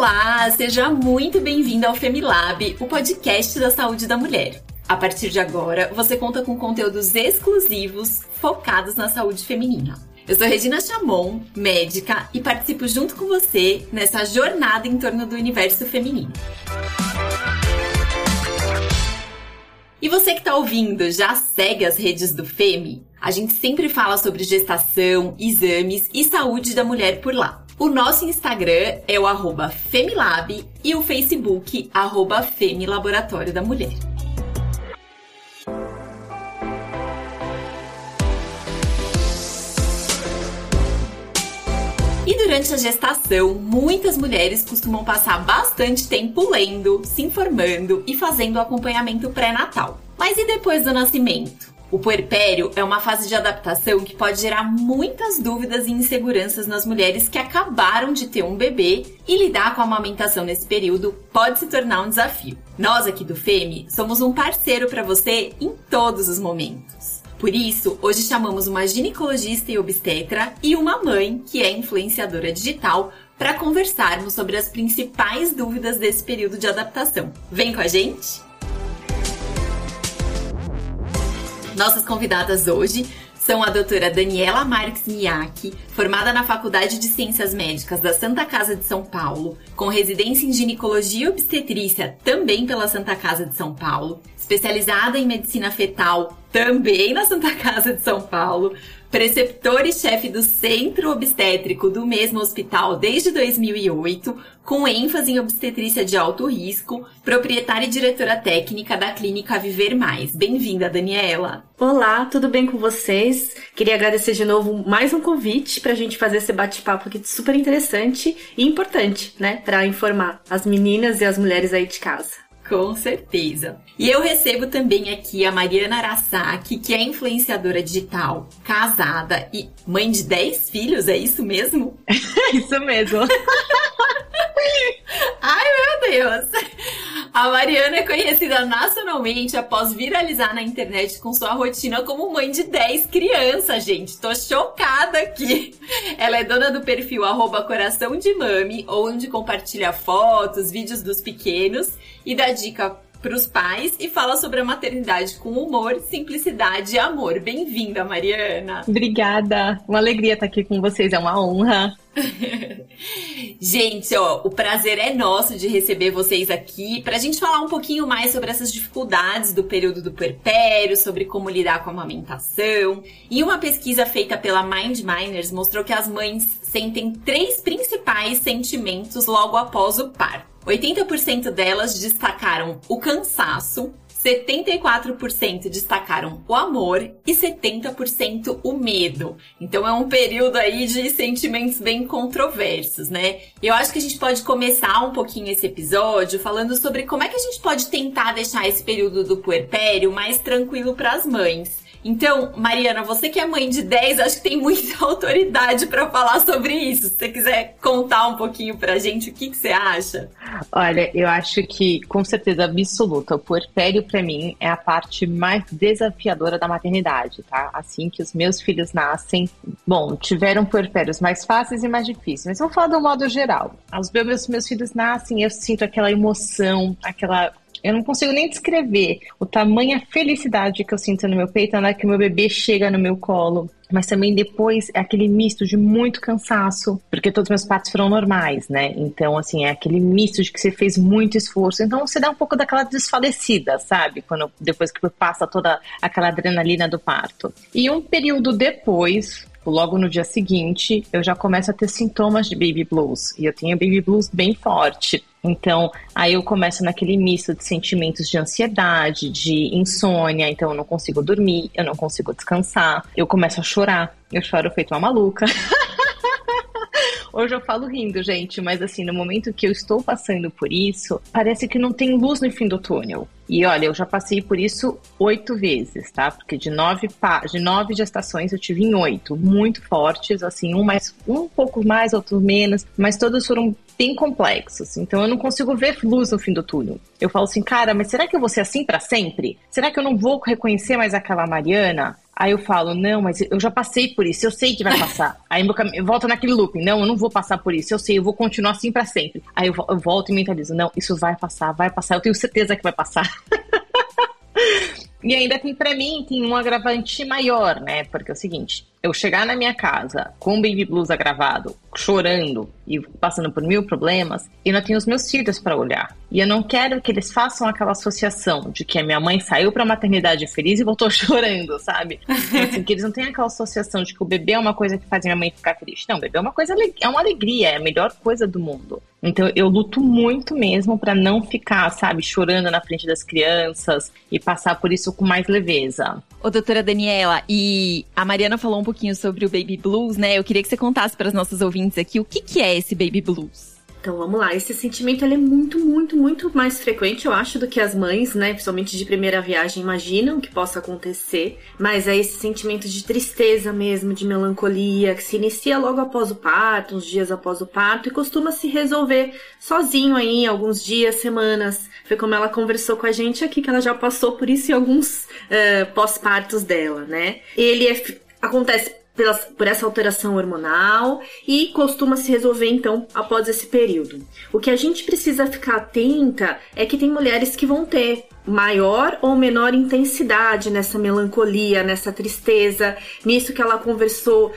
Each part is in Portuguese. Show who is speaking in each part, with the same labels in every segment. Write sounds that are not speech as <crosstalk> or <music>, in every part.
Speaker 1: Olá, seja muito bem-vindo ao Femilab, o podcast da saúde da mulher. A partir de agora, você conta com conteúdos exclusivos focados na saúde feminina. Eu sou Regina Chamon, médica, e participo junto com você nessa jornada em torno do universo feminino. E você que está ouvindo, já segue as redes do FEMI? A gente sempre fala sobre gestação, exames e saúde da mulher por lá. O nosso Instagram é o arroba Femilab e o Facebook arroba Femilaboratório da Mulher. E durante a gestação, muitas mulheres costumam passar bastante tempo lendo, se informando e fazendo acompanhamento pré-natal. Mas e depois do nascimento? O puerpério é uma fase de adaptação que pode gerar muitas dúvidas e inseguranças nas mulheres que acabaram de ter um bebê e lidar com a amamentação nesse período pode se tornar um desafio. Nós aqui do FEME somos um parceiro para você em todos os momentos. Por isso, hoje chamamos uma ginecologista e obstetra e uma mãe que é influenciadora digital para conversarmos sobre as principais dúvidas desse período de adaptação. Vem com a gente? Nossas convidadas hoje são a doutora Daniela Marques Miyake, formada na Faculdade de Ciências Médicas da Santa Casa de São Paulo, com residência em ginecologia e obstetrícia também pela Santa Casa de São Paulo, especializada em medicina fetal também na Santa Casa de São Paulo, preceptor e chefe do Centro Obstétrico do mesmo hospital desde 2008, com ênfase em obstetrícia de alto risco, proprietária e diretora técnica da clínica Viver Mais. Bem-vinda, Daniela.
Speaker 2: Olá, tudo bem com vocês? Queria agradecer de novo mais um convite para a gente fazer esse bate-papo aqui super interessante e importante, né, para informar as meninas e as mulheres aí de casa.
Speaker 1: Com certeza. E eu recebo também aqui a Mariana Arasaki, que é influenciadora digital, casada e mãe de 10 filhos, é isso mesmo? <laughs>
Speaker 2: isso mesmo. <laughs>
Speaker 1: Ai, meu Deus! A Mariana é conhecida nacionalmente após viralizar na internet com sua rotina como mãe de 10 crianças, gente. Tô chocada aqui. Ela é dona do perfil arroba coração de mami, onde compartilha fotos, vídeos dos pequenos e dá dica para os pais e fala sobre a maternidade com humor, simplicidade e amor. Bem-vinda, Mariana.
Speaker 2: Obrigada. Uma alegria estar aqui com vocês, é uma honra. <laughs>
Speaker 1: gente, ó, o prazer é nosso de receber vocês aqui para a gente falar um pouquinho mais sobre essas dificuldades do período do puerpério, sobre como lidar com a amamentação. E uma pesquisa feita pela Mind Miners mostrou que as mães sentem três principais sentimentos logo após o parto. 80% delas destacaram o cansaço, 74% destacaram o amor e 70% o medo. Então é um período aí de sentimentos bem controversos, né? Eu acho que a gente pode começar um pouquinho esse episódio falando sobre como é que a gente pode tentar deixar esse período do puerpério mais tranquilo para as mães. Então, Mariana, você que é mãe de 10, acho que tem muita <laughs> autoridade para falar sobre isso. Se você quiser contar um pouquinho pra gente o que, que você acha.
Speaker 3: Olha, eu acho que, com certeza absoluta, o puerpério para mim é a parte mais desafiadora da maternidade, tá? Assim que os meus filhos nascem, bom, tiveram puerpérios mais fáceis e mais difíceis, mas vou falar do modo geral. Os meus, meus filhos nascem, eu sinto aquela emoção, aquela eu não consigo nem descrever o tamanho felicidade que eu sinto no meu peito na hora que meu bebê chega no meu colo. Mas também depois é aquele misto de muito cansaço, porque todos os meus partos foram normais, né? Então, assim, é aquele misto de que você fez muito esforço. Então, você dá um pouco daquela desfalecida, sabe? Quando, depois que passa toda aquela adrenalina do parto. E um período depois, logo no dia seguinte, eu já começo a ter sintomas de baby blues. E eu tenho baby blues bem forte. Então, aí eu começo naquele misto de sentimentos de ansiedade, de insônia, então eu não consigo dormir, eu não consigo descansar, eu começo a chorar, eu choro feito uma maluca. <laughs> Hoje eu falo rindo, gente, mas assim, no momento que eu estou passando por isso, parece que não tem luz no fim do túnel. E olha, eu já passei por isso oito vezes, tá? Porque de nove, de nove gestações eu tive em oito, muito fortes, assim, um mais, um pouco mais, outro menos, mas todos foram bem complexos. Então eu não consigo ver luz no fim do túnel. Eu falo assim, cara, mas será que eu vou ser assim para sempre? Será que eu não vou reconhecer mais aquela Mariana? Aí eu falo, não, mas eu já passei por isso, eu sei que vai passar. <laughs> Aí meu volta naquele looping, não, eu não vou passar por isso, eu sei, eu vou continuar assim para sempre. Aí eu, eu volto e mentalizo, não, isso vai passar, vai passar, eu tenho certeza que vai passar. <laughs> E ainda tem para mim tem um agravante maior, né? Porque é o seguinte, eu chegar na minha casa com o baby blues agravado, chorando e passando por mil problemas, e não tenho os meus filhos para olhar. E eu não quero que eles façam aquela associação de que a minha mãe saiu para a maternidade feliz e voltou <laughs> chorando, sabe? assim, que eles não tenham aquela associação de que o bebê é uma coisa que faz minha mãe ficar triste. Não, o bebê é uma coisa é uma alegria, é a melhor coisa do mundo. Então eu luto muito mesmo para não ficar, sabe, chorando na frente das crianças e passar por isso com mais leveza.
Speaker 1: Ô, doutora Daniela, e a Mariana falou um pouquinho sobre o baby blues, né? Eu queria que você contasse para os nossos ouvintes aqui o que, que é esse baby blues.
Speaker 2: Então vamos lá, esse sentimento ele é muito, muito, muito mais frequente, eu acho, do que as mães, né, principalmente de primeira viagem, imaginam que possa acontecer. Mas é esse sentimento de tristeza mesmo, de melancolia, que se inicia logo após o parto, uns dias após o parto, e costuma se resolver sozinho aí, alguns dias, semanas. Foi como ela conversou com a gente aqui, que ela já passou por isso em alguns uh, pós-partos dela, né? Ele é, acontece pela, por essa alteração hormonal e costuma se resolver então após esse período. O que a gente precisa ficar atenta é que tem mulheres que vão ter maior ou menor intensidade nessa melancolia, nessa tristeza, nisso que ela conversou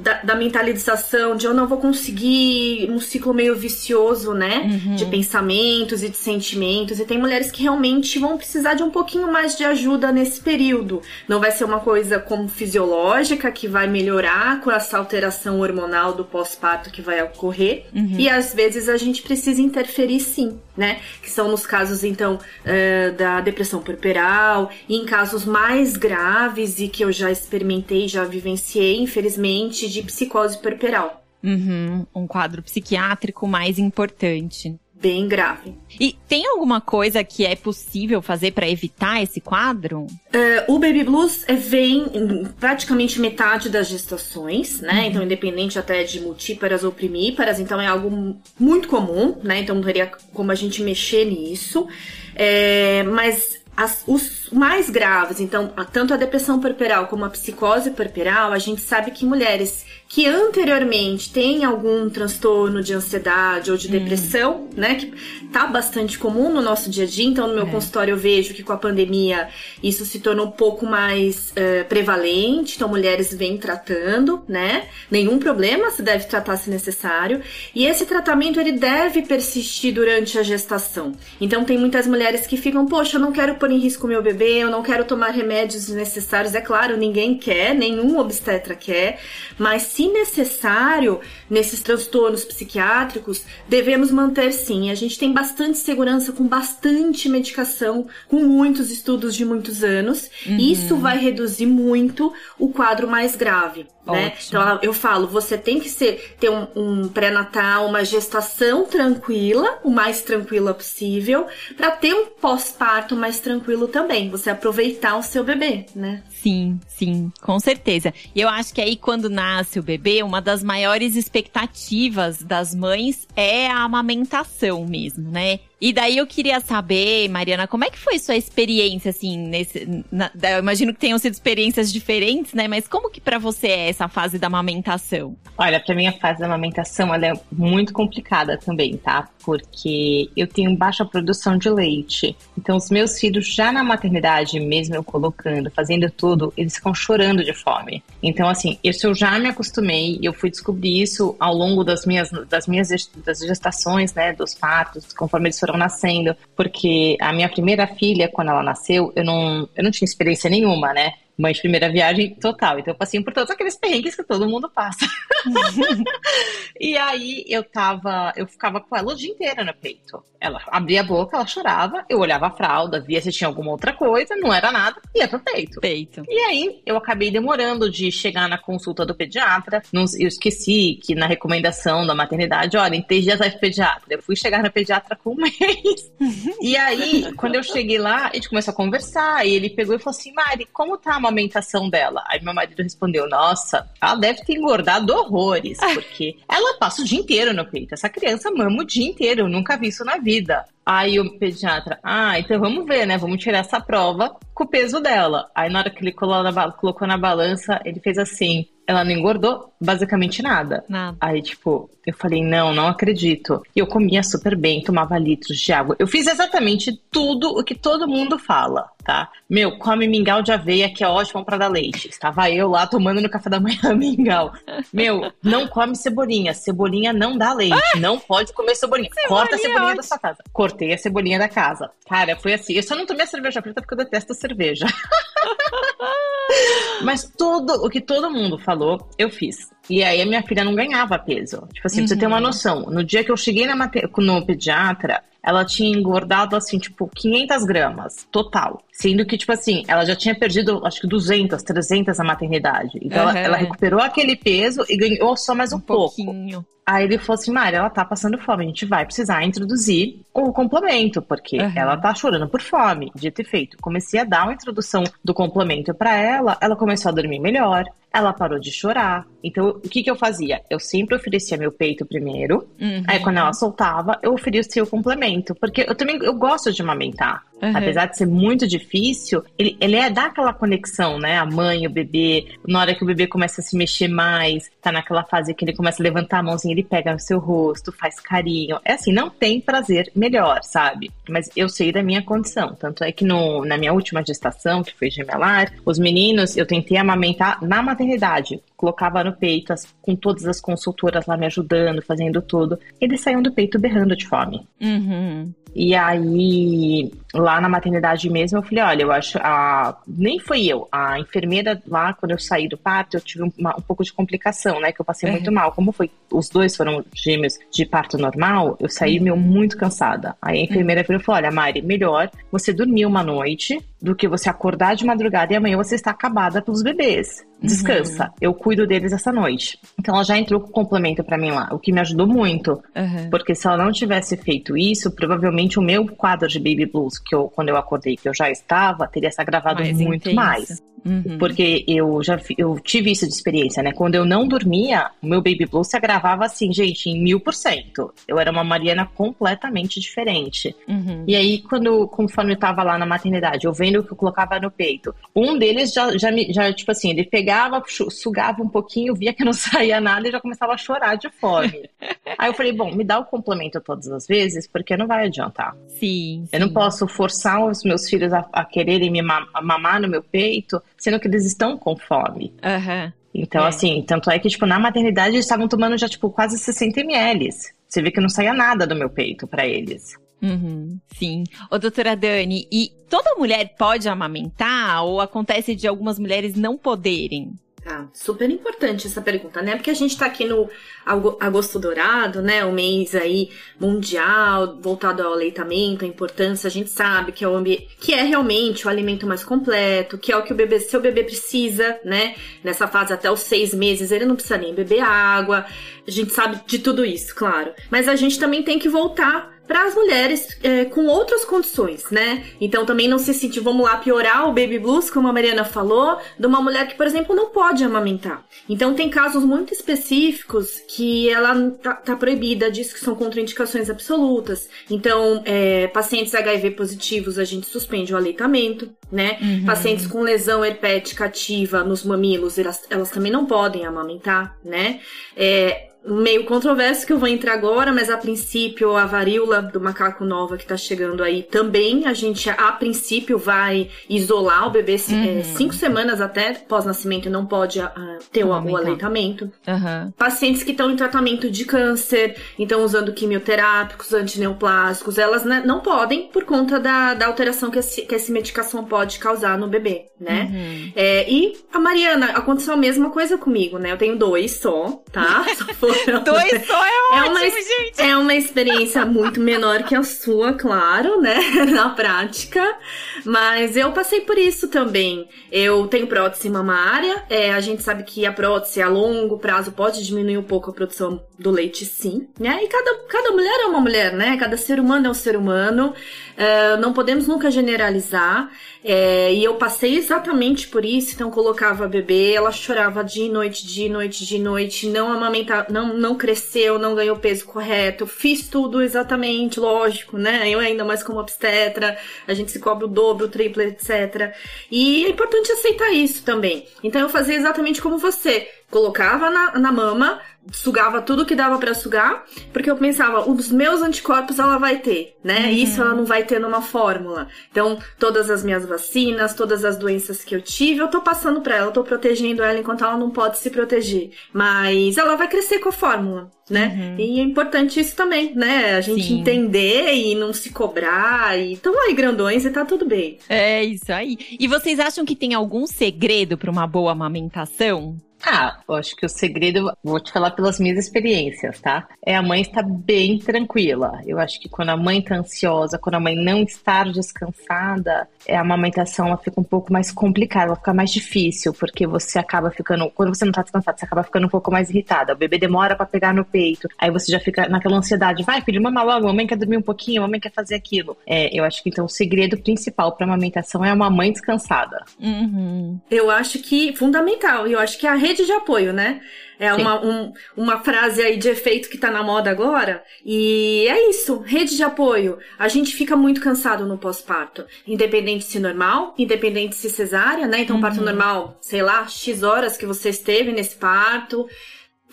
Speaker 2: da, da, mentalização de eu não vou conseguir um ciclo meio vicioso, né? Uhum. De pensamentos e de sentimentos. E tem mulheres que realmente vão precisar de um pouquinho mais de ajuda nesse período. Não vai ser uma coisa como fisiológica que vai melhorar com essa alteração hormonal do pós-parto que vai ocorrer. Uhum. E às vezes a gente precisa interferir sim, né? Que são nos casos, então, uh, da depressão puerperal, e em casos mais graves e que eu já experimentei, já vivenciei, infelizmente de psicose puerperal.
Speaker 1: Uhum, um quadro psiquiátrico mais importante.
Speaker 2: Bem grave.
Speaker 1: E tem alguma coisa que é possível fazer para evitar esse quadro?
Speaker 2: Uh, o baby blues vem em praticamente metade das gestações, né? Uhum. Então, independente até de multíparas ou primíparas, então é algo muito comum, né? Então não teria como a gente mexer nisso. É, mas as, os mais graves, então, tanto a depressão puerperal como a psicose puerperal, a gente sabe que mulheres que anteriormente têm algum transtorno de ansiedade ou de hum. depressão, né, que tá bastante comum no nosso dia a dia, então no meu é. consultório eu vejo que com a pandemia isso se tornou um pouco mais uh, prevalente, então mulheres vêm tratando, né, nenhum problema, se deve tratar se necessário, e esse tratamento ele deve persistir durante a gestação. Então tem muitas mulheres que ficam, poxa, eu não quero pôr em risco meu bebê, eu não quero tomar remédios desnecessários. É claro, ninguém quer, nenhum obstetra quer, mas se necessário, nesses transtornos psiquiátricos, devemos manter sim. A gente tem bastante segurança com bastante medicação, com muitos estudos de muitos anos. Uhum. Isso vai reduzir muito o quadro mais grave. Né? Então eu falo, você tem que ser, ter um, um pré-natal, uma gestação tranquila, o mais tranquila possível, para ter um pós-parto mais tranquilo também. Você aproveitar o seu bebê, né?
Speaker 1: Sim, sim, com certeza. E eu acho que aí quando nasce o bebê, uma das maiores expectativas das mães é a amamentação mesmo, né? E daí eu queria saber, Mariana, como é que foi sua experiência, assim, nesse. Na, eu imagino que tenham sido experiências diferentes, né? Mas como que para você é essa fase da amamentação?
Speaker 3: Olha, pra mim a fase da amamentação ela é muito complicada também, tá? Porque eu tenho baixa produção de leite. Então, os meus filhos, já na maternidade, mesmo eu colocando, fazendo tudo, eles ficam chorando de fome. Então, assim, isso eu já me acostumei, eu fui descobrir isso ao longo das minhas, das minhas das gestações, né? Dos partos, conforme eles foram nascendo, porque a minha primeira filha, quando ela nasceu, eu não, eu não tinha experiência nenhuma, né? Mãe de primeira viagem total. Então eu passei por todos aqueles perrengues que todo mundo passa. <laughs> e aí eu tava, eu ficava com ela o dia inteiro no peito. Ela abria a boca, ela chorava, eu olhava a fralda, via se tinha alguma outra coisa, não era nada, ia pro peito.
Speaker 1: Peito.
Speaker 3: E aí eu acabei demorando de chegar na consulta do pediatra. Não, eu esqueci que na recomendação da maternidade, olha, em três dias vai pro pediatra. Eu fui chegar no pediatra com um mês. <laughs> e aí, quando eu cheguei lá, a gente começou a conversar, e ele pegou e falou assim: Mari, como tá a amamentação dela? Aí meu marido respondeu: Nossa, ela deve ter engordado horrores, porque ela passa o dia inteiro no peito. Essa criança mama o dia inteiro, eu nunca vi isso na vida. Aí o pediatra, ah, então vamos ver, né? Vamos tirar essa prova com o peso dela. Aí na hora que ele colocou na balança, ele fez assim: ela não engordou basicamente nada.
Speaker 1: Nada.
Speaker 3: Aí, tipo, eu falei, não, não acredito. E eu comia super bem, tomava litros de água. Eu fiz exatamente tudo o que todo mundo fala, tá? Meu, come mingau de aveia, que é ótimo para dar leite. Estava eu lá tomando no café da manhã <laughs> mingau. Meu, não come cebolinha. Cebolinha não dá leite. Não pode comer cebolinha. <laughs> Corta a cebolinha da sua casa. Cortei a cebolinha da casa. Cara, foi assim. Eu só não tomei a cerveja preta porque eu detesto cerveja. <laughs> Mas tudo o que todo mundo falou, eu fiz. E aí a minha filha não ganhava peso. Tipo assim, uhum. pra você ter uma uhum. noção, no dia que eu cheguei na no pediatra, ela tinha engordado, assim, tipo, 500 gramas, total. Sendo que, tipo assim, ela já tinha perdido, acho que 200, 300 na maternidade. Então, uhum. ela, ela, recuperou aquele peso e ganhou só mais um, um pouco. Pouquinho. Aí ele falou assim, Mari, ela tá passando fome, a gente vai precisar introduzir o complemento, porque uhum. ela tá chorando por fome, dito e feito. Comecei a dar uma introdução do complemento para ela, ela começou a dormir melhor, ela parou de chorar. Então, o que que eu fazia? Eu sempre oferecia meu peito primeiro, uhum. aí quando ela soltava, eu oferecia o complemento, porque eu também eu gosto de amamentar. Uhum. Apesar de ser muito difícil, ele, ele é dar aquela conexão, né? A mãe, o bebê, na hora que o bebê começa a se mexer mais, tá naquela fase que ele começa a levantar a mãozinha, ele pega no seu rosto, faz carinho. É assim, não tem prazer melhor, sabe? Mas eu sei da minha condição. Tanto é que no, na minha última gestação, que foi gemelar, os meninos, eu tentei amamentar na maternidade colocava no peito, as, com todas as consultoras lá me ajudando, fazendo tudo. Eles saíam do peito berrando de fome.
Speaker 1: Uhum.
Speaker 3: E aí, lá na maternidade mesmo, eu falei, olha, eu acho, a... nem foi eu, a enfermeira lá, quando eu saí do parto, eu tive uma, um pouco de complicação, né, que eu passei uhum. muito mal. Como foi, os dois foram gêmeos de parto normal, eu saí, uhum. meu, muito cansada. Aí a enfermeira uhum. falou, olha, Mari, melhor você dormir uma noite do que você acordar de madrugada e amanhã você está acabada pelos bebês. Descansa, uhum. eu cuido deles essa noite. Então ela já entrou com complemento para mim lá, o que me ajudou muito.
Speaker 1: Uhum.
Speaker 3: Porque se ela não tivesse feito isso, provavelmente o meu quadro de baby blues, que eu, quando eu acordei, que eu já estava, teria se agravado mais muito mais. Uhum. Porque eu já eu tive isso de experiência, né? Quando eu não dormia, o meu baby blues se agravava assim, gente, em mil por cento. Eu era uma Mariana completamente diferente.
Speaker 1: Uhum.
Speaker 3: E aí, quando, conforme eu tava lá na maternidade, eu vendo o que eu colocava no peito, um deles já, já, me, já tipo assim, ele pegava, sugava um pouquinho, via que não <laughs> saía nada e já começava a chorar de fome. <laughs> aí eu falei, bom, me dá o complemento todas as vezes, porque não vai adiantar.
Speaker 1: Sim.
Speaker 3: Eu sim. não posso forçar os meus filhos a, a quererem me mamar no meu peito sendo que eles estão com fome.
Speaker 1: Uhum.
Speaker 3: Então, é. assim, tanto é que, tipo, na maternidade eles estavam tomando já, tipo, quase 60 ml. Você vê que não saía nada do meu peito para eles.
Speaker 1: Uhum, sim. Ô, doutora Dani, e toda mulher pode amamentar ou acontece de algumas mulheres não poderem?
Speaker 2: Tá, super importante essa pergunta, né? Porque a gente tá aqui no agosto dourado, né? O mês aí mundial voltado ao aleitamento, a importância, a gente sabe que é o ambiente, que é realmente o alimento mais completo, que é o que o bebê, seu bebê precisa, né? Nessa fase até os seis meses, ele não precisa nem beber água. A gente sabe de tudo isso, claro. Mas a gente também tem que voltar para as mulheres é, com outras condições, né? Então também não se sentir, vamos lá, piorar o baby blues, como a Mariana falou, de uma mulher que, por exemplo, não pode amamentar. Então tem casos muito específicos que ela tá, tá proibida, diz que são contraindicações absolutas. Então, é, pacientes HIV positivos, a gente suspende o aleitamento, né? Uhum. Pacientes com lesão herpética ativa nos mamilos, elas, elas também não podem amamentar, né? É, meio controverso que eu vou entrar agora, mas a princípio a varíola do macaco nova que tá chegando aí também, a gente a princípio vai isolar o bebê uhum. é, cinco semanas até pós-nascimento não pode uh, ter o, o, aleitamento.
Speaker 1: Uhum.
Speaker 2: Pacientes que estão em tratamento de câncer, então usando quimioterápicos, antineoplásicos, elas né, não podem por conta da, da alteração que, esse, que essa medicação pode causar no bebê, né?
Speaker 1: Uhum.
Speaker 2: É, e a Mariana, aconteceu a mesma coisa comigo, né? Eu tenho dois só, tá? <laughs> Só <laughs>
Speaker 1: Dois só é, é ótimo,
Speaker 2: uma,
Speaker 1: gente.
Speaker 2: É uma experiência muito menor que a sua, claro, né? <laughs> Na prática. Mas eu passei por isso também. Eu tenho prótese mamária. É, a gente sabe que a prótese a longo prazo pode diminuir um pouco a produção do leite, sim. Né? E cada, cada mulher é uma mulher, né? Cada ser humano é um ser humano. Uh, não podemos nunca generalizar. É, e eu passei exatamente por isso, então colocava a bebê, ela chorava de noite, de noite, de noite, não amamentar, não, não cresceu, não ganhou peso correto, fiz tudo exatamente, lógico, né? Eu ainda mais como obstetra, a gente se cobre o dobro, o triplo, etc. E é importante aceitar isso também. Então eu fazia exatamente como você colocava na, na mama, sugava tudo que dava para sugar, porque eu pensava, os meus anticorpos ela vai ter, né? Uhum. Isso ela não vai ter numa fórmula. Então, todas as minhas vacinas, todas as doenças que eu tive, eu tô passando para ela, eu tô protegendo ela enquanto ela não pode se proteger. Mas ela vai crescer com a fórmula, né? Uhum. E é importante isso também, né? A gente Sim. entender e não se cobrar e tão aí grandões e tá tudo bem.
Speaker 1: É isso aí. E vocês acham que tem algum segredo para uma boa amamentação?
Speaker 3: Ah, eu acho que o segredo, vou te falar pelas minhas experiências, tá? É a mãe estar bem tranquila. Eu acho que quando a mãe está ansiosa, quando a mãe não está descansada, é, a amamentação ela fica um pouco mais complicada, ela fica mais difícil, porque você acaba ficando, quando você não está descansado, você acaba ficando um pouco mais irritada. O bebê demora para pegar no peito, aí você já fica naquela ansiedade, vai filho, mama logo, mamãe quer dormir um pouquinho, mamãe quer fazer aquilo. É, eu acho que então o segredo principal para amamentação é uma mãe descansada.
Speaker 2: Uhum. Eu acho que fundamental, eu acho que a rede de apoio, né? É uma, um, uma frase aí de efeito que tá na moda agora. E é isso, rede de apoio. A gente fica muito cansado no pós-parto. Independente se normal, independente se cesárea, né? Então, uhum. parto normal, sei lá, X horas que você esteve nesse parto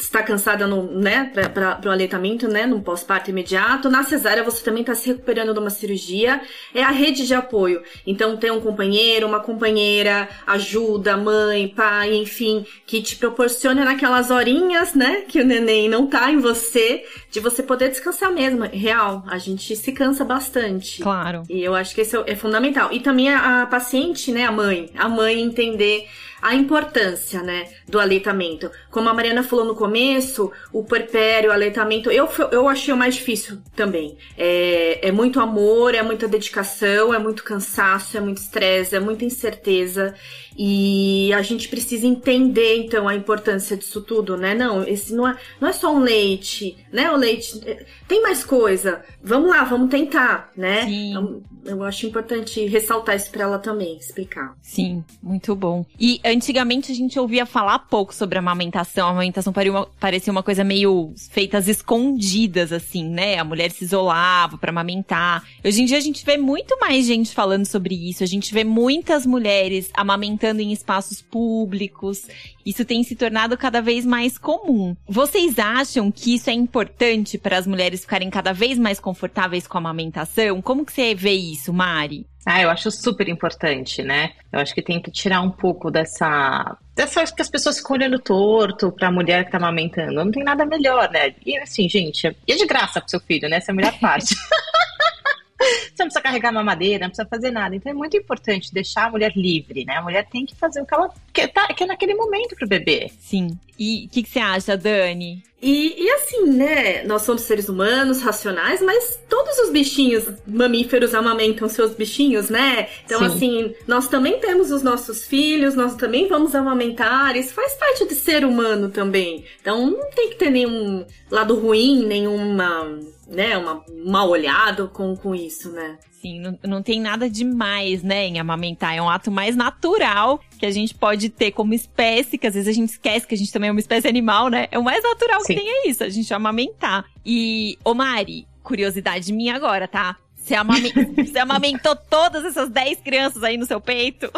Speaker 2: está cansada no, né, para o aleitamento, né, no pós-parto imediato. Na cesárea você também está se recuperando de uma cirurgia. É a rede de apoio. Então tem um companheiro, uma companheira, ajuda, mãe, pai, enfim, que te proporciona naquelas horinhas, né, que o neném não tá em você, de você poder descansar mesmo. Real, a gente se cansa bastante.
Speaker 1: Claro.
Speaker 2: E eu acho que isso é fundamental. E também a, a paciente, né, a mãe, a mãe entender a importância, né, do aleitamento. Como a Mariana falou no começo, o puerpério, o aleitamento, eu, eu achei o mais difícil também. É, é muito amor, é muita dedicação, é muito cansaço, é muito estresse, é muita incerteza. E a gente precisa entender, então, a importância disso tudo, né? Não, esse não é, não é só um leite, né? O leite é, tem mais coisa. Vamos lá, vamos tentar, né? Sim. Então, eu acho importante ressaltar isso para ela também, explicar.
Speaker 1: Sim, muito bom. E antigamente a gente ouvia falar pouco sobre a amamentação. A amamentação parecia uma coisa meio feitas escondidas, assim, né? A mulher se isolava para amamentar. Hoje em dia a gente vê muito mais gente falando sobre isso. A gente vê muitas mulheres amamentando em espaços públicos. Isso tem se tornado cada vez mais comum. Vocês acham que isso é importante para as mulheres ficarem cada vez mais confortáveis com a amamentação? Como que você vê isso, Mari?
Speaker 3: Ah, eu acho super importante, né? Eu acho que tem que tirar um pouco dessa. dessa que as pessoas ficam olhando torto pra mulher que tá amamentando. Não tem nada melhor, né? E assim, gente, é de graça pro seu filho, né? Essa é a melhor <laughs> parte. <laughs> Você não precisa carregar mamadeira, não precisa fazer nada. Então é muito importante deixar a mulher livre, né? A mulher tem que fazer o que ela quer, tá, quer naquele momento pro bebê.
Speaker 1: Sim. E o que, que você acha, Dani?
Speaker 2: E, e, assim, né? Nós somos seres humanos, racionais, mas todos os bichinhos mamíferos amamentam seus bichinhos, né? Então, Sim. assim, nós também temos os nossos filhos, nós também vamos amamentar, isso faz parte de ser humano também. Então, não tem que ter nenhum lado ruim, nenhuma né, uma mal olhado com, com isso, né?
Speaker 1: Sim, não, não tem nada demais, né, em amamentar. É um ato mais natural que a gente pode ter como espécie, que às vezes a gente esquece que a gente também é uma espécie animal, né? É o mais natural Sim. que tem é isso, a gente amamentar. E, ô Mari, curiosidade minha agora, tá? Você, amame... <laughs> Você amamentou todas essas 10 crianças aí no seu peito?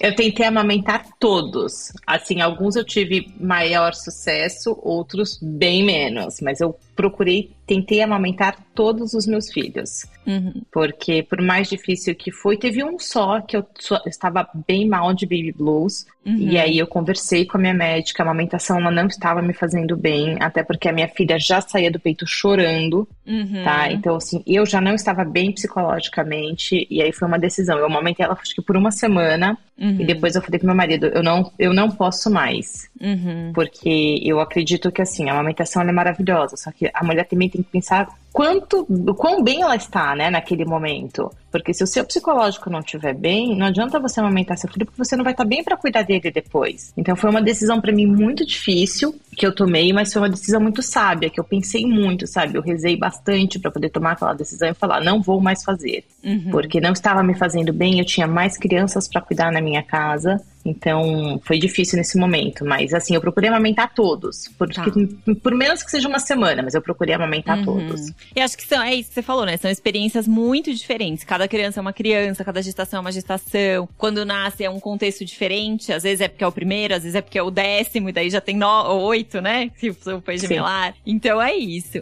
Speaker 3: Eu tentei amamentar todos. Assim, alguns eu tive maior sucesso, outros bem menos. Mas eu procurei, tentei amamentar todos os meus filhos. Uhum. Porque, por mais difícil que foi, teve um só que eu, eu estava bem mal de baby blues. Uhum. E aí eu conversei com a minha médica, a amamentação ela não estava me fazendo bem, até porque a minha filha já saía do peito chorando, uhum. tá? Então, assim, eu já não estava bem psicologicamente, e aí foi uma decisão. Eu amamentei ela, acho que por uma semana, e depois eu falei pro meu marido, eu não, eu não posso mais. Porque eu acredito que, assim, a amamentação é maravilhosa, só que a mulher também tem que pensar quanto, quão bem ela está, né, naquele momento. Porque se o seu psicológico não estiver bem, não adianta você amamentar seu filho, porque você não vai estar bem para cuidar dele depois. Então foi uma decisão para mim muito difícil que eu tomei, mas foi uma decisão muito sábia, que eu pensei muito, sabe? Eu rezei bastante para poder tomar aquela decisão e falar, não vou mais fazer. Uhum. Porque não estava me fazendo bem, eu tinha mais crianças para cuidar na minha casa. Então, foi difícil nesse momento. Mas, assim, eu procurei amamentar todos. Por, tá. por menos que seja uma semana, mas eu procurei amamentar uhum. todos.
Speaker 1: E acho que são, é isso que você falou, né? São experiências muito diferentes. Cada criança é uma criança, cada gestação é uma gestação. Quando nasce é um contexto diferente. Às vezes é porque é o primeiro, às vezes é porque é o décimo, e daí já tem no, oito, né? Se foi gemelar. Então é isso.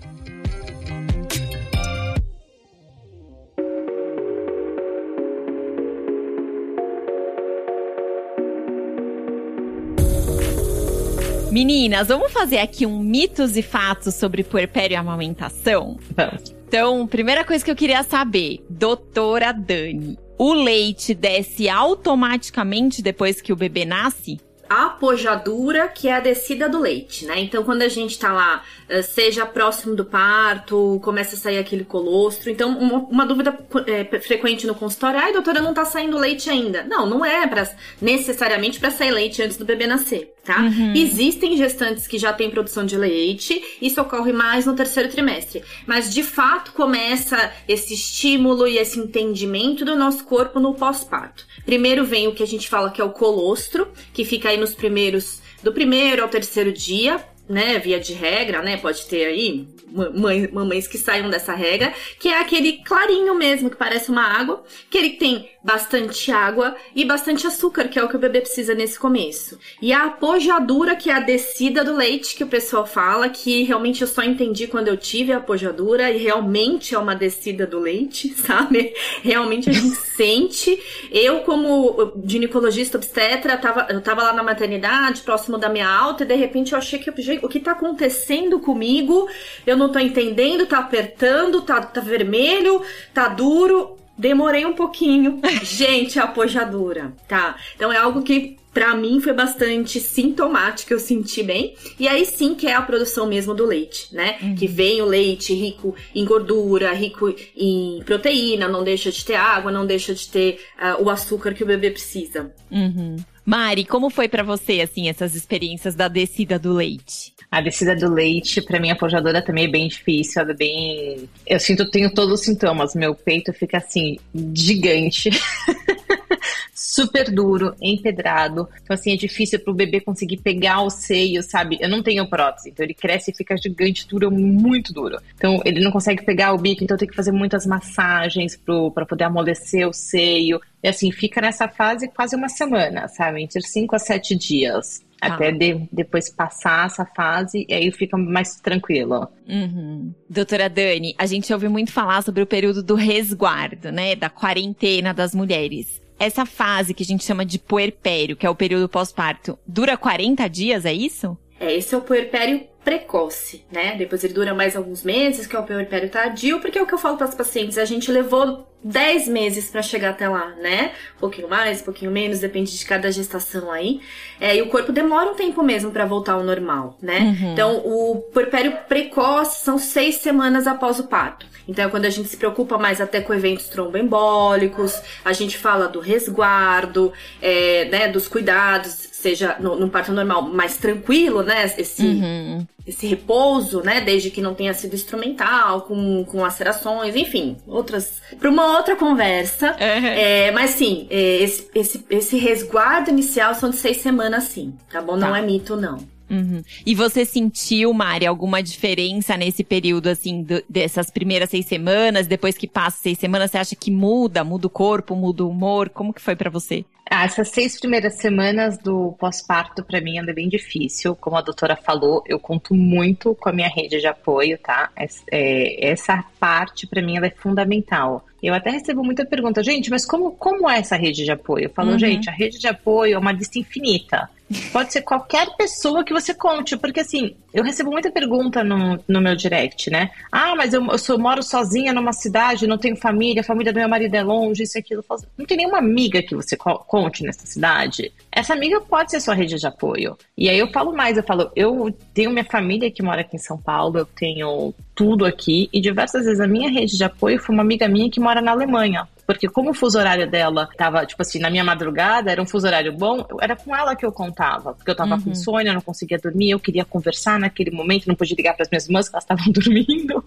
Speaker 1: Meninas, vamos fazer aqui um mitos e fatos sobre puerpério e amamentação?
Speaker 3: Vamos.
Speaker 1: Então, primeira coisa que eu queria saber, doutora Dani, o leite desce automaticamente depois que o bebê nasce?
Speaker 2: a apojadura, que é a descida do leite, né? Então, quando a gente tá lá, eh, seja próximo do parto, começa a sair aquele colostro. Então, uma, uma dúvida é, frequente no consultório: ai, doutora, não tá saindo leite ainda. Não, não é pra, necessariamente para sair leite antes do bebê nascer, tá? Uhum. Existem gestantes que já têm produção de leite, isso ocorre mais no terceiro trimestre. Mas, de fato, começa esse estímulo e esse entendimento do nosso corpo no pós-parto. Primeiro vem o que a gente fala que é o colostro, que fica aí nos primeiros, do primeiro ao terceiro dia, né, via de regra, né, pode ter aí mãe, mamães que saiam dessa regra, que é aquele clarinho mesmo, que parece uma água, que ele tem bastante água e bastante açúcar, que é o que o bebê precisa nesse começo. E a apojadura, que é a descida do leite, que o pessoal fala, que realmente eu só entendi quando eu tive a apojadura, e realmente é uma descida do leite, <laughs> sabe? Realmente a gente sente. Eu, como ginecologista obstetra, tava, eu tava lá na maternidade, próximo da minha alta, e de repente eu achei que o que tá acontecendo comigo, eu não tô entendendo, tá apertando, tá, tá vermelho, tá duro. Demorei um pouquinho. <laughs> Gente, a apojadura, tá? Então é algo que para mim foi bastante sintomático, eu senti bem. E aí sim que é a produção mesmo do leite, né? Uhum. Que vem o leite rico em gordura, rico em proteína, não deixa de ter água, não deixa de ter uh, o açúcar que o bebê precisa.
Speaker 1: Uhum. Mari, como foi para você, assim, essas experiências da descida do leite?
Speaker 3: A descida do leite, para mim, a pojadora também é bem difícil, é bem... Eu sinto, tenho todos os sintomas, meu peito fica, assim, gigante. <laughs> super duro, empedrado. Então, assim, é difícil pro bebê conseguir pegar o seio, sabe? Eu não tenho prótese, então ele cresce e fica gigante, duro, muito duro. Então, ele não consegue pegar o bico, então tem que fazer muitas massagens para poder amolecer o seio. E assim, fica nessa fase quase uma semana, sabe? Entre 5 a 7 dias. Tá. Até de, depois passar essa fase e aí fica mais tranquilo.
Speaker 1: Uhum. Doutora Dani, a gente ouve muito falar sobre o período do resguardo, né? Da quarentena das mulheres. Essa fase que a gente chama de puerpério, que é o período pós-parto, dura 40 dias, é isso?
Speaker 2: É, esse é o puerpério precoce, né? Depois ele dura mais alguns meses, que é o puerpério tardio, porque é o que eu falo para as pacientes, a gente levou 10 meses para chegar até lá, né? Um pouquinho mais, um pouquinho menos, depende de cada gestação aí. É, e o corpo demora um tempo mesmo para voltar ao normal, né? Uhum. Então, o puerpério precoce são seis semanas após o parto. Então, é quando a gente se preocupa mais até com eventos tromboembólicos, a gente fala do resguardo, é, né, dos cuidados, seja no, parto normal mais tranquilo, né? Esse, uhum. esse repouso, né? Desde que não tenha sido instrumental, com, com lacerações, enfim, outras. Para uma outra conversa. Uhum. É, mas sim, é, esse, esse, esse resguardo inicial são de seis semanas, sim, tá bom? Não tá. é mito, não.
Speaker 1: Uhum. E você sentiu, Mari, alguma diferença nesse período, assim, do, dessas primeiras seis semanas? Depois que passa seis semanas, você acha que muda? Muda o corpo, muda o humor? Como que foi para você?
Speaker 3: Ah, essas seis primeiras semanas do pós-parto para mim anda bem difícil. Como a doutora falou, eu conto muito com a minha rede de apoio, tá? É, essa parte para mim ela é fundamental. Eu até recebo muita pergunta, gente, mas como, como é essa rede de apoio? Eu falo, uhum. gente, a rede de apoio é uma lista infinita. Pode ser qualquer pessoa que você conte, porque assim, eu recebo muita pergunta no, no meu direct, né? Ah, mas eu, eu, sou, moro sozinha numa cidade, não tenho família, a família do meu marido é longe, isso e aquilo. Não tem nenhuma amiga que você conte nessa cidade. Essa amiga pode ser sua rede de apoio. E aí eu falo mais, eu falo, eu tenho minha família que mora aqui em São Paulo, eu tenho tudo aqui e diversas vezes a minha rede de apoio foi uma amiga minha que mora na Alemanha. Porque como o fuso horário dela tava, tipo assim, na minha madrugada, era um fuso horário bom, era com ela que eu contava. Porque eu tava uhum. com insônia, não conseguia dormir, eu queria conversar naquele momento, não podia ligar para as minhas irmãs, que elas estavam <laughs> dormindo.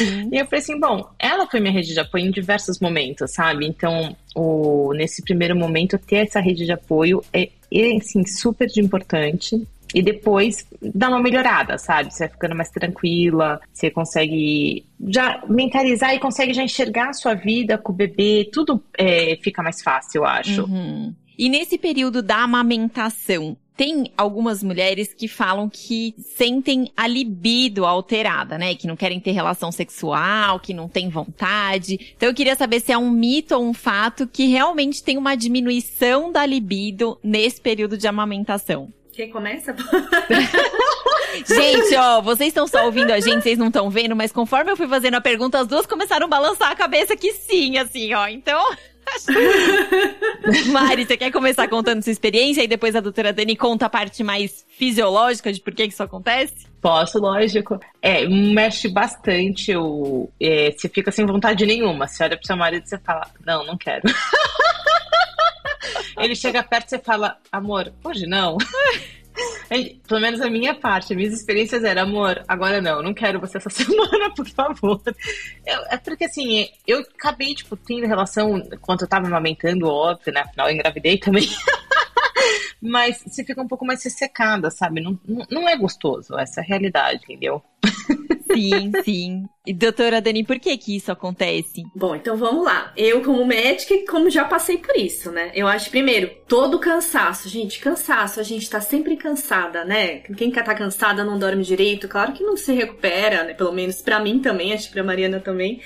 Speaker 3: Uhum. E eu falei assim, bom, ela foi minha rede de apoio em diversos momentos, sabe? Então, o, nesse primeiro momento, ter essa rede de apoio é, é assim, super importante. E depois dá uma melhorada, sabe? Você vai ficando mais tranquila, você consegue já mentalizar e consegue já enxergar a sua vida com o bebê, tudo é, fica mais fácil, eu acho.
Speaker 1: Uhum. E nesse período da amamentação, tem algumas mulheres que falam que sentem a libido alterada, né? Que não querem ter relação sexual, que não têm vontade. Então eu queria saber se é um mito ou um fato que realmente tem uma diminuição da libido nesse período de amamentação.
Speaker 2: Quem começa? <laughs>
Speaker 1: gente, ó, vocês estão só ouvindo a gente, vocês não estão vendo, mas conforme eu fui fazendo a pergunta, as duas começaram a balançar a cabeça que sim, assim, ó. Então. <laughs> Mari, você quer começar contando sua experiência e depois a doutora Dani conta a parte mais fisiológica de por que, isso acontece?
Speaker 3: Posso, lógico. É, mexe bastante, o, é, você fica sem vontade nenhuma. Você olha pro seu marido e você fala, não, não quero. <laughs> Ele chega perto e você fala, amor, hoje não. <laughs> Pelo menos a minha parte, minhas experiências eram, amor, agora não, não quero você essa <laughs> semana, por favor. Eu, é porque assim, eu acabei, tipo, tendo relação, quando eu tava amamentando, óbvio, né? Afinal, eu engravidei também. <laughs> Mas você fica um pouco mais ressecada, sabe? Não, não, é gostoso, essa é a realidade, entendeu?
Speaker 1: Sim, sim. E doutora Dani, por que que isso acontece?
Speaker 2: Bom, então vamos lá. Eu, como médica, como já passei por isso, né? Eu acho, primeiro, todo cansaço. Gente, cansaço, a gente tá sempre cansada, né? Quem tá cansada não dorme direito, claro que não se recupera, né? Pelo menos para mim também, acho que pra Mariana também.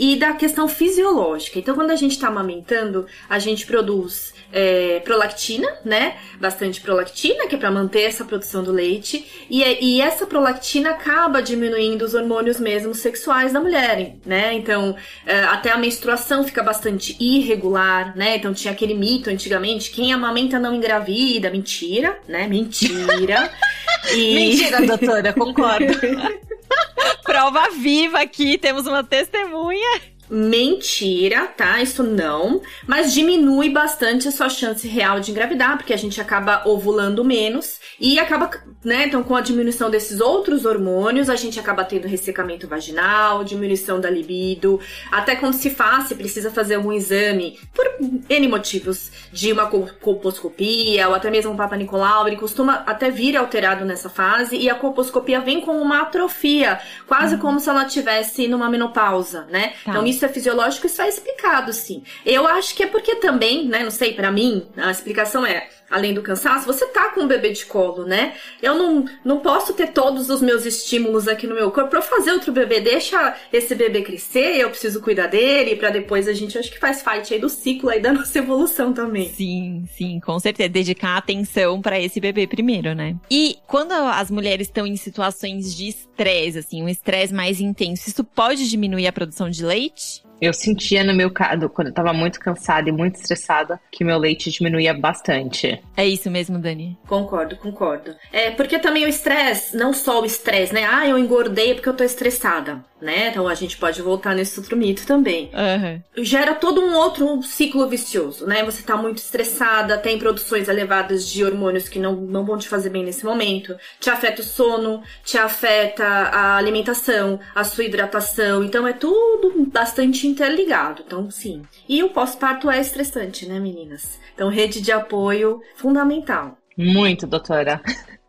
Speaker 2: E da questão fisiológica. Então, quando a gente tá amamentando, a gente produz é, prolactina, né? Bastante prolactina, que é para manter essa produção do leite. E, é, e, essa prolactina acaba diminuindo os hormônios mesmo sexuais da mulher, né? Então, é, até a menstruação fica bastante irregular, né? Então, tinha aquele mito antigamente: quem amamenta não engravida. Mentira, né? Mentira. <laughs>
Speaker 3: e... Mentira, doutora, concordo. <laughs>
Speaker 1: Prova viva aqui, temos uma testemunha.
Speaker 2: Mentira, tá? Isso não. Mas diminui bastante a sua chance real de engravidar, porque a gente acaba ovulando menos e acaba, né? Então, com a diminuição desses outros hormônios, a gente acaba tendo ressecamento vaginal, diminuição da libido. Até quando se faz, se precisa fazer algum exame, por N motivos, de uma colposcopia ou até mesmo um Papa Nicolau, ele costuma até vir alterado nessa fase e a colposcopia vem com uma atrofia, quase uhum. como se ela tivesse numa menopausa, né? Tá. Então, isso isso é fisiológico, isso é explicado, sim. Eu acho que é porque também, né, não sei, para mim, a explicação é além do cansaço, você tá com um bebê de colo, né? Eu não, não posso ter todos os meus estímulos aqui no meu corpo eu fazer outro bebê. Deixa esse bebê crescer, eu preciso cuidar dele, para depois a gente acho que faz fight aí do ciclo aí da <laughs> nossa evolução também.
Speaker 1: Sim, sim, com certeza. Dedicar atenção para esse bebê primeiro, né? E quando as mulheres estão em situações de estresse, assim, um estresse mais intenso, isso pode diminuir a produção de leite?
Speaker 3: Eu sentia no meu caso, quando eu tava muito cansada e muito estressada, que meu leite diminuía bastante.
Speaker 1: É isso mesmo, Dani?
Speaker 2: Concordo, concordo. É, porque também o estresse, não só o estresse, né? Ah, eu engordei porque eu tô estressada, né? Então a gente pode voltar nesse outro mito também.
Speaker 1: Uhum.
Speaker 2: Gera todo um outro ciclo vicioso, né? Você tá muito estressada, tem produções elevadas de hormônios que não, não vão te fazer bem nesse momento. Te afeta o sono, te afeta a alimentação, a sua hidratação. Então é tudo bastante interligado. Então, sim. E o pós-parto é estressante, né, meninas? Então, rede de apoio fundamental.
Speaker 3: Muito, doutora.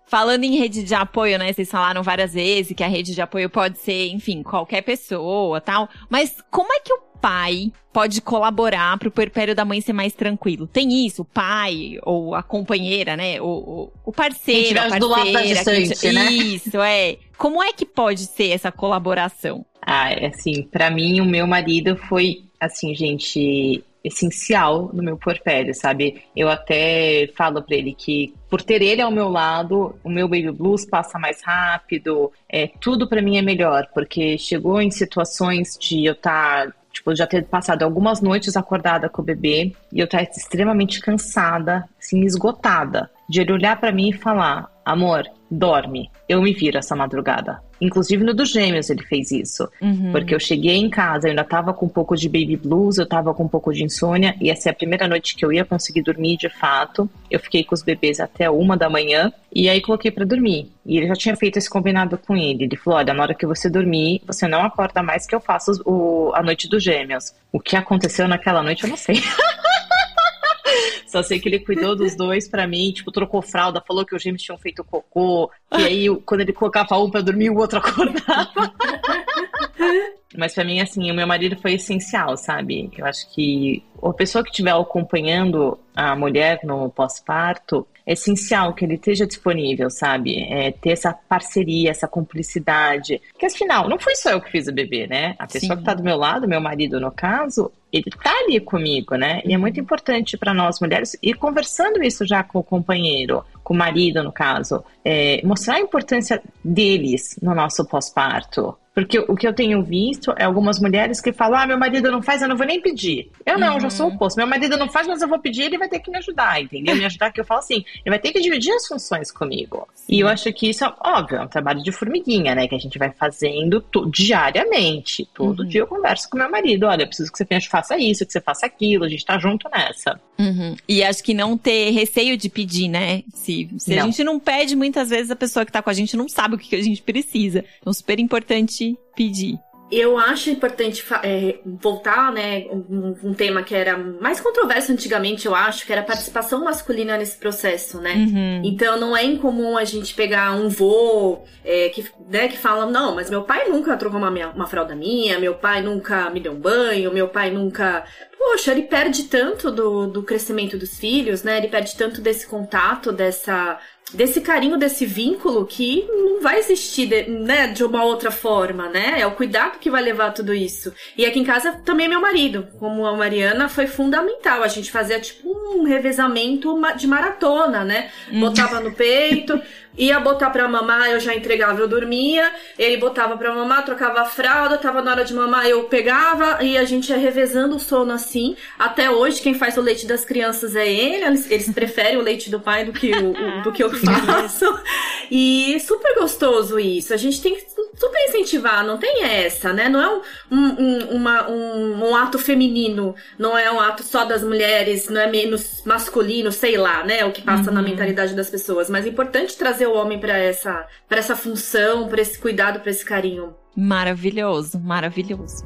Speaker 1: Falando em rede de apoio, né? Vocês falaram várias vezes que a rede de apoio pode ser, enfim, qualquer pessoa, tal. Mas como é que o pai pode colaborar para o puerpério da mãe ser mais tranquilo? Tem isso, o pai ou a companheira, né? O, o parceiro, a parceira. Do lado da
Speaker 3: gestante, né?
Speaker 1: Isso, é. Como é que pode ser essa colaboração?
Speaker 3: Ah, é assim, para mim, o meu marido foi, assim, gente, essencial no meu porpério, sabe? Eu até falo para ele que por ter ele ao meu lado, o meu baby blues passa mais rápido, é tudo para mim é melhor, porque chegou em situações de eu estar tá Tipo, já ter passado algumas noites acordada com o bebê e eu estar extremamente cansada, assim, esgotada. De ele olhar para mim e falar: amor, dorme, eu me viro essa madrugada. Inclusive no dos gêmeos ele fez isso. Uhum. Porque eu cheguei em casa, eu ainda tava com um pouco de baby blues, eu tava com um pouco de insônia, e essa é a primeira noite que eu ia conseguir dormir de fato. Eu fiquei com os bebês até uma da manhã, e aí coloquei para dormir. E ele já tinha feito esse combinado com ele. Ele falou: olha, na hora que você dormir, você não acorda mais que eu faço o, a noite dos gêmeos. O que aconteceu naquela noite eu não sei. <laughs> Só sei que ele cuidou dos dois para mim, tipo, trocou fralda, falou que os gêmeos tinham feito cocô, e aí quando ele colocava um pra dormir, o outro acordava. Mas para mim, assim, o meu marido foi essencial, sabe? Eu acho que a pessoa que estiver acompanhando a mulher no pós-parto, é essencial que ele esteja disponível, sabe? É, ter essa parceria, essa cumplicidade. Porque afinal, não foi só eu que fiz o bebê, né? A pessoa Sim. que tá do meu lado, meu marido no caso, ele tá ali comigo, né? E é muito importante para nós mulheres ir conversando isso já com o companheiro, com o marido, no caso, é, mostrar a importância deles no nosso pós-parto. Porque o que eu tenho visto é algumas mulheres que falam: ah, meu marido não faz, eu não vou nem pedir. Eu não, uhum. já sou o oposto. Meu marido não faz, mas eu vou pedir, ele vai ter que me ajudar, entendeu? Me ajudar, que eu falo assim, ele vai ter que dividir as funções comigo. Sim. E eu acho que isso é, óbvio, é um trabalho de formiguinha, né? Que a gente vai fazendo diariamente. Todo uhum. dia eu converso com meu marido: olha, eu preciso que você faça isso, que você faça aquilo, a gente tá junto nessa.
Speaker 1: Uhum. E acho que não ter receio de pedir, né? Se, se a gente não pede, muitas vezes a pessoa que tá com a gente não sabe o que, que a gente precisa. Então, super importante pedir.
Speaker 2: Eu acho importante é, voltar, né, um, um, tema que era mais controverso antigamente, eu acho, que era a participação masculina nesse processo, né? Uhum. Então não é incomum a gente pegar um vô é, que, né, que fala, não, mas meu pai nunca trocou uma, uma fralda minha, meu pai nunca me deu um banho, meu pai nunca poxa, ele perde tanto do, do crescimento dos filhos, né? Ele perde tanto desse contato, dessa desse carinho, desse vínculo que não vai existir de, né, de uma outra forma, né? É o cuidado que vai levar tudo isso. E aqui em casa também é meu marido, como a Mariana, foi fundamental. A gente fazia tipo um revezamento de maratona, né? Uhum. Botava no peito, <laughs> ia botar pra mamar, eu já entregava, eu dormia. Ele botava pra mamar, trocava a fralda, tava na hora de mamar, eu pegava e a gente ia revezando o sono assim. Até hoje, quem faz o leite das crianças é ele. Eles, eles preferem o leite do pai do que o, do que eu <laughs> faço. <laughs> E super gostoso isso. A gente tem que super incentivar, não tem essa, né? Não é um, um, uma, um, um ato feminino, não é um ato só das mulheres, não é menos masculino, sei lá, né? O que passa uhum. na mentalidade das pessoas. Mas é importante trazer o homem para essa, pra essa função, para esse cuidado, para esse carinho.
Speaker 1: Maravilhoso, maravilhoso.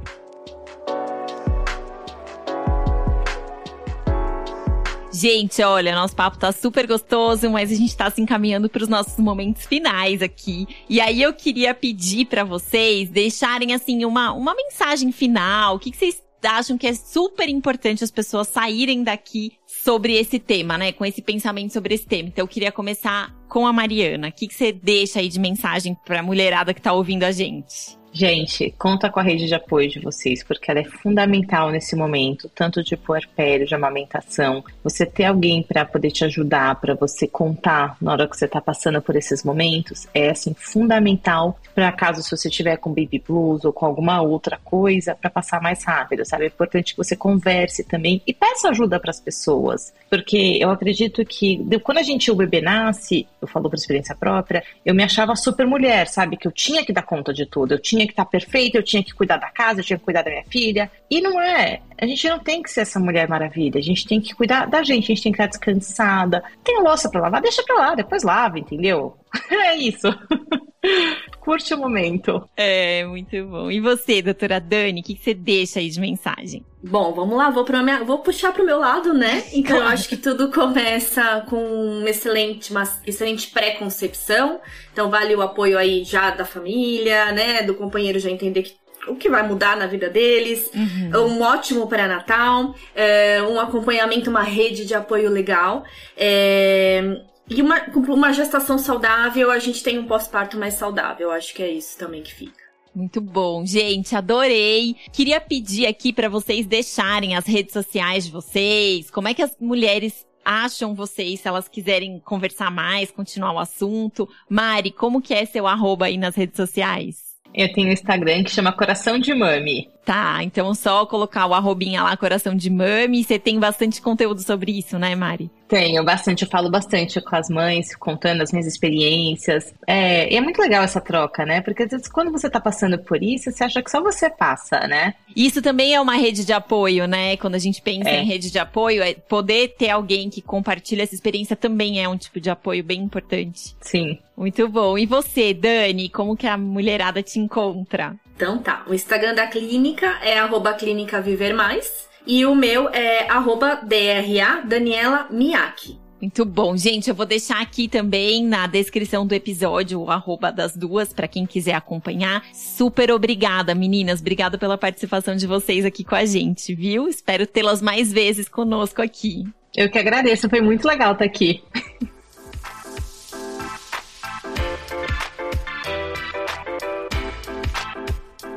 Speaker 1: Gente, olha, nosso papo tá super gostoso, mas a gente tá se encaminhando para os nossos momentos finais aqui. E aí eu queria pedir para vocês deixarem assim uma, uma mensagem final. O que, que vocês acham que é super importante as pessoas saírem daqui sobre esse tema, né? Com esse pensamento sobre esse tema. Então eu queria começar com a Mariana. O que, que você deixa aí de mensagem pra mulherada que tá ouvindo a gente?
Speaker 3: Gente, conta com a rede de apoio de vocês, porque ela é fundamental nesse momento, tanto de puerpério, de amamentação. Você ter alguém para poder te ajudar, para você contar na hora que você está passando por esses momentos, é assim fundamental para caso se você tiver com baby blues ou com alguma outra coisa, para passar mais rápido, sabe? É importante que você converse também e peça ajuda para as pessoas, porque eu acredito que quando a gente o bebê nasce, eu falo por experiência própria, eu me achava super mulher, sabe? Que eu tinha que dar conta de tudo, eu tinha que estar tá perfeita, eu tinha que cuidar da casa, eu tinha que cuidar da minha filha. E não é. A gente não tem que ser essa mulher maravilha. A gente tem que cuidar da gente, a gente tem que estar descansada. Tem louça pra lavar, deixa pra lá, depois lava, entendeu? <laughs> é isso. <laughs> Curte o momento.
Speaker 1: É, muito bom. E você, doutora Dani, o que, que você deixa aí de mensagem?
Speaker 2: Bom, vamos lá, vou, minha, vou puxar pro meu lado, né? Então, eu <laughs> acho que tudo começa com uma excelente, uma excelente pré-concepção. Então, vale o apoio aí já da família, né? Do companheiro já entender que o que vai mudar na vida deles, uhum. um ótimo pré-natal, é, um acompanhamento, uma rede de apoio legal. É, e uma, uma gestação saudável, a gente tem um pós-parto mais saudável. Acho que é isso também que fica.
Speaker 1: Muito bom, gente, adorei. Queria pedir aqui para vocês deixarem as redes sociais de vocês. Como é que as mulheres acham vocês, se elas quiserem conversar mais, continuar o assunto? Mari, como que é seu arroba aí nas redes sociais?
Speaker 3: Eu tenho um Instagram que chama Coração de Mami.
Speaker 1: Tá, então só colocar o arrobinha lá, Coração de Mami. Você tem bastante conteúdo sobre isso, né, Mari?
Speaker 3: Tenho bastante, eu falo bastante com as mães, contando as minhas experiências. É, e é muito legal essa troca, né? Porque às vezes quando você tá passando por isso, você acha que só você passa, né?
Speaker 1: Isso também é uma rede de apoio, né? Quando a gente pensa
Speaker 3: É.
Speaker 1: em rede de apoio, é poder ter alguém que compartilha essa experiência também é um tipo de apoio bem importante.
Speaker 3: Sim.
Speaker 1: Muito bom. E você, Dani, como que a mulherada te encontra?
Speaker 2: Então tá, o Instagram da clínica é arroba clínica viver mais e o meu é arroba DRA Daniela Miyake.
Speaker 1: Muito bom, gente. Eu vou deixar aqui também na descrição do episódio o arroba das duas para quem quiser acompanhar. Super obrigada, meninas. Obrigada pela participação de vocês aqui com a gente, viu? Espero tê-las mais vezes conosco aqui.
Speaker 3: Eu que agradeço, foi muito legal estar aqui.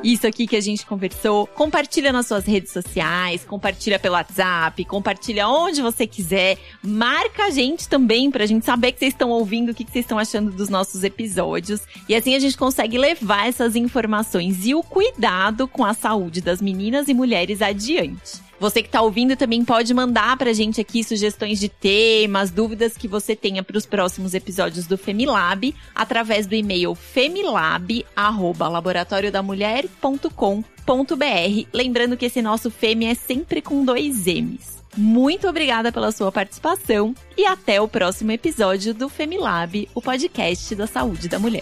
Speaker 1: Isso aqui que a gente conversou, compartilha nas suas redes sociais, compartilha pelo WhatsApp, compartilha onde você quiser. Marca a gente também pra gente saber que vocês estão ouvindo, o que que vocês estão achando dos nossos episódios. E assim a gente consegue levar essas informações e o cuidado com a saúde das meninas e mulheres adiante. Você que tá ouvindo também pode mandar pra gente aqui sugestões de temas, dúvidas que você tenha para os próximos episódios do Femilab, através do e-mail femilab@laboratoriodamulher.com.br. Lembrando que esse nosso Femi é sempre com dois M's. Muito obrigada pela sua participação e até o próximo episódio do Femilab, o podcast da saúde da mulher.